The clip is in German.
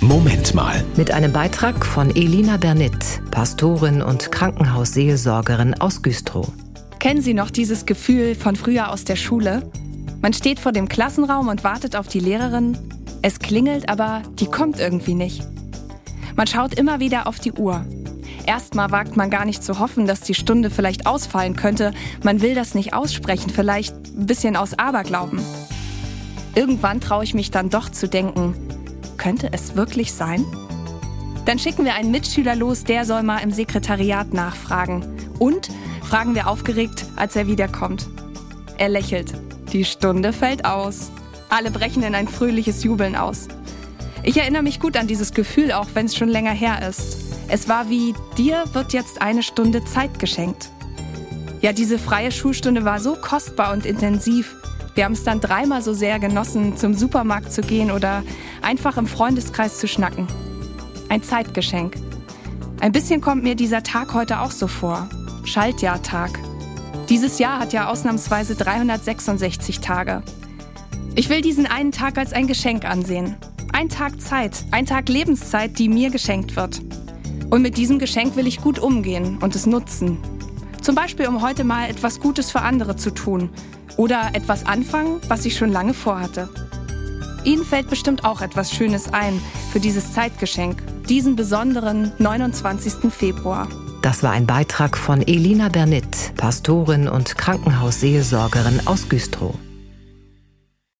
Moment mal. Mit einem Beitrag von Elina Bernit, Pastorin und Krankenhausseelsorgerin aus Güstrow. Kennen Sie noch dieses Gefühl von früher aus der Schule? Man steht vor dem Klassenraum und wartet auf die Lehrerin. Es klingelt, aber die kommt irgendwie nicht. Man schaut immer wieder auf die Uhr. Erstmal wagt man gar nicht zu hoffen, dass die Stunde vielleicht ausfallen könnte. Man will das nicht aussprechen, vielleicht ein bisschen aus Aberglauben. Irgendwann traue ich mich dann doch zu denken, könnte es wirklich sein? Dann schicken wir einen Mitschüler los, der soll mal im Sekretariat nachfragen. Und fragen wir aufgeregt, als er wiederkommt. Er lächelt. Die Stunde fällt aus. Alle brechen in ein fröhliches Jubeln aus. Ich erinnere mich gut an dieses Gefühl, auch wenn es schon länger her ist. Es war wie, dir wird jetzt eine Stunde Zeit geschenkt. Ja, diese freie Schulstunde war so kostbar und intensiv. Wir haben es dann dreimal so sehr genossen, zum Supermarkt zu gehen oder einfach im Freundeskreis zu schnacken. Ein Zeitgeschenk. Ein bisschen kommt mir dieser Tag heute auch so vor. Schaltjahrtag. Dieses Jahr hat ja ausnahmsweise 366 Tage. Ich will diesen einen Tag als ein Geschenk ansehen. Ein Tag Zeit, ein Tag Lebenszeit, die mir geschenkt wird. Und mit diesem Geschenk will ich gut umgehen und es nutzen. Zum Beispiel, um heute mal etwas Gutes für andere zu tun, oder etwas anfangen, was ich schon lange vorhatte. Ihnen fällt bestimmt auch etwas Schönes ein für dieses Zeitgeschenk, diesen besonderen 29. Februar. Das war ein Beitrag von Elina Bernit, Pastorin und Krankenhausseelsorgerin aus Güstrow.